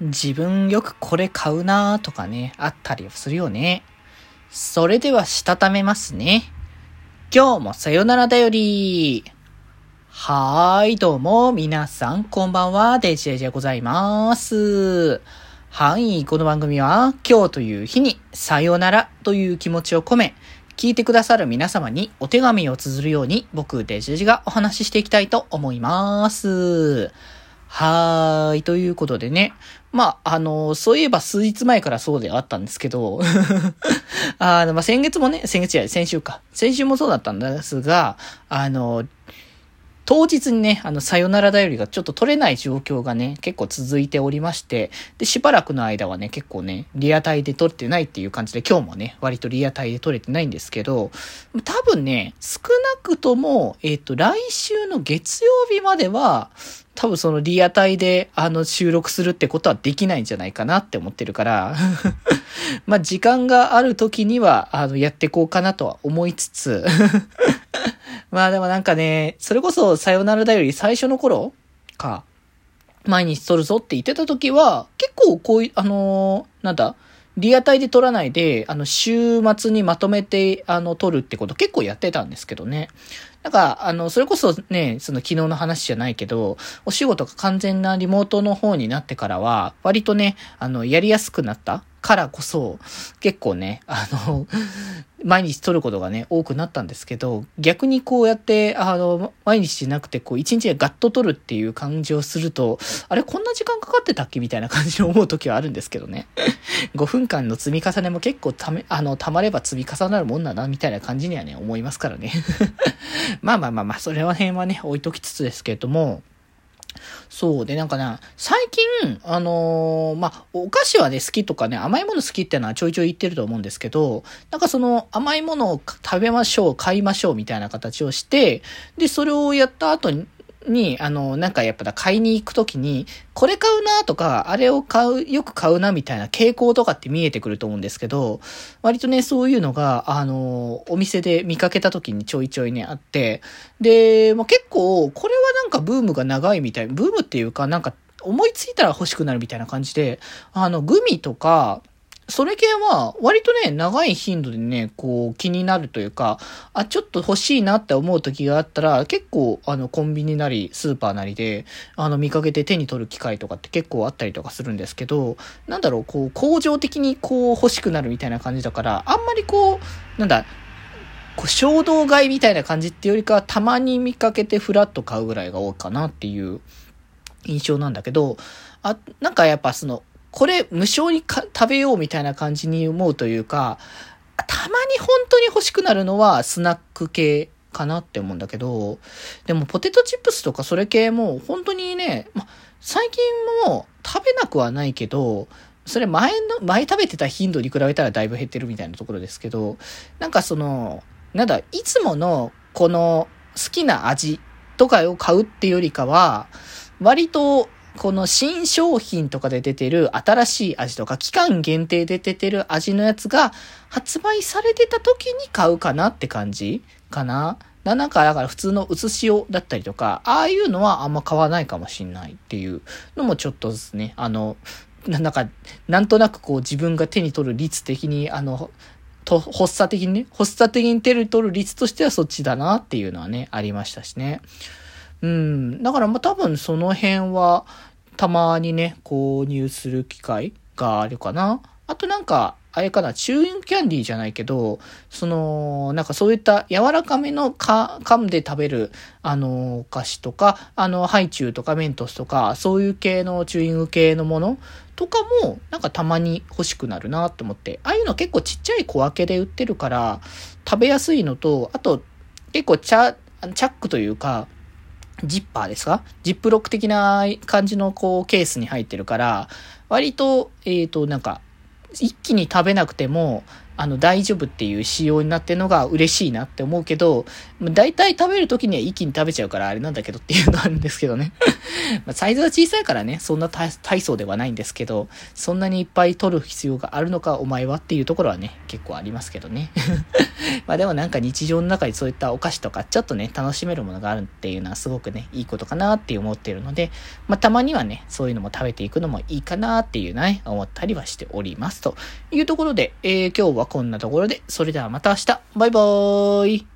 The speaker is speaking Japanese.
自分よくこれ買うなーとかね、あったりするよね。それではしたためますね。今日もさよならだより。はーい、どうも、皆さん、こんばんは、デジェジでございます。はい、この番組は、今日という日に、さよならという気持ちを込め、聞いてくださる皆様にお手紙を綴るように、僕、デジェジェがお話ししていきたいと思います。はーい。ということでね。まあ、あの、そういえば数日前からそうであったんですけど、あの、まあ、先月もね、先月や先週か。先週もそうだったんですが、あの、当日にね、あの、さよならだよりがちょっと取れない状況がね、結構続いておりまして、で、しばらくの間はね、結構ね、リアタイで撮れてないっていう感じで、今日もね、割とリアタイで撮れてないんですけど、多分ね、少なくとも、えっ、ー、と、来週の月曜日までは、多分そのリアタイであの収録するってことはできないんじゃないかなって思ってるから まあ時間がある時にはあのやっていこうかなとは思いつつまあでもなんかね、それこそさよならだより最初の頃か、毎日撮るぞって言ってた時は、結構こういう、あのー、なんだ、リアタイで撮らないで、あの、週末にまとめて、あの、撮るってこと結構やってたんですけどね。なんか、あの、それこそね、その昨日の話じゃないけど、お仕事が完全なリモートの方になってからは、割とね、あの、やりやすくなったからこそ、結構ね、あの、毎日撮ることがね、多くなったんですけど、逆にこうやって、あの、毎日じゃなくて、こう、一日でガッと撮るっていう感じをすると、あれ、こんな時間かかってたっけみたいな感じに思う時はあるんですけどね。5分間の積み重ねも結構ため、あの、溜まれば積み重なるもんだな、みたいな感じにはね、思いますからね。まあまあまあまあ、それは辺はね、置いときつつですけれども、そうで、なんかね、最近、あのー、まあ、お菓子はね、好きとかね、甘いもの好きってのはちょいちょい言ってると思うんですけど、なんかその甘いものを食べましょう、買いましょうみたいな形をして、で、それをやった後に、に、あの、なんかやっぱ買いに行くときに、これ買うなとか、あれを買う、よく買うなみたいな傾向とかって見えてくると思うんですけど、割とね、そういうのが、あの、お店で見かけたときにちょいちょいね、あって、で、まあ、結構、これはなんかブームが長いみたい、ブームっていうか、なんか、思いついたら欲しくなるみたいな感じで、あの、グミとか、それ系は割とね、長い頻度でね、こう気になるというか、あ、ちょっと欲しいなって思う時があったら、結構あのコンビニなりスーパーなりで、あの見かけて手に取る機会とかって結構あったりとかするんですけど、なんだろう、こう、工場的にこう欲しくなるみたいな感じだから、あんまりこう、なんだ、こう衝動買いみたいな感じっていうよりかは、たまに見かけてフラッと買うぐらいが多いかなっていう印象なんだけど、あ、なんかやっぱその、これ無償に食べようみたいな感じに思うというか、たまに本当に欲しくなるのはスナック系かなって思うんだけど、でもポテトチップスとかそれ系も本当にね、ま、最近も食べなくはないけど、それ前の、前食べてた頻度に比べたらだいぶ減ってるみたいなところですけど、なんかその、なんだ、いつものこの好きな味とかを買うっていうよりかは、割とこの新商品とかで出てる新しい味とか、期間限定で出てる味のやつが発売されてた時に買うかなって感じ？かな？なんか、だから普通の薄塩だったりとか、ああいうのはあんま買わないかもしんないっていうのもちょっとですね、あの、なんか、なんとなくこう自分が手に取る率的に、あの、と、発作的にね、発作的に手に取る率としてはそっちだなっていうのはね、ありましたしね。うん。だからまあ多分その辺は、たまにね、購入する機会があるかな。あとなんか、あれかな、チューインキャンディーじゃないけど、その、なんかそういった柔らかめのか、噛んで食べる、あの、お菓子とか、あの、ハイチュウとかメントスとか、そういう系のチューイング系のものとかも、なんかたまに欲しくなるなと思って、ああいうの結構ちっちゃい小分けで売ってるから、食べやすいのと、あと、結構チャ、チャックというか、ジッパーですか？ジップロック的な感じのこうケースに入ってるから、割と、えっ、ー、と、なんか、一気に食べなくても、あの、大丈夫っていう仕様になってるのが嬉しいなって思うけど、大体食べる時には一気に食べちゃうからあれなんだけどっていうのはあるんですけどね。まサイズは小さいからね、そんな体操ではないんですけど、そんなにいっぱい取る必要があるのか、お前はっていうところはね、結構ありますけどね。まあでもなんか日常の中にそういったお菓子とか、ちょっとね、楽しめるものがあるっていうのはすごくね、いいことかなって思ってるので、まあたまにはね、そういうのも食べていくのもいいかなっていうね、思ったりはしております。というところで、えー、今日ははこんなところで、それではまた明日、バイバーイ。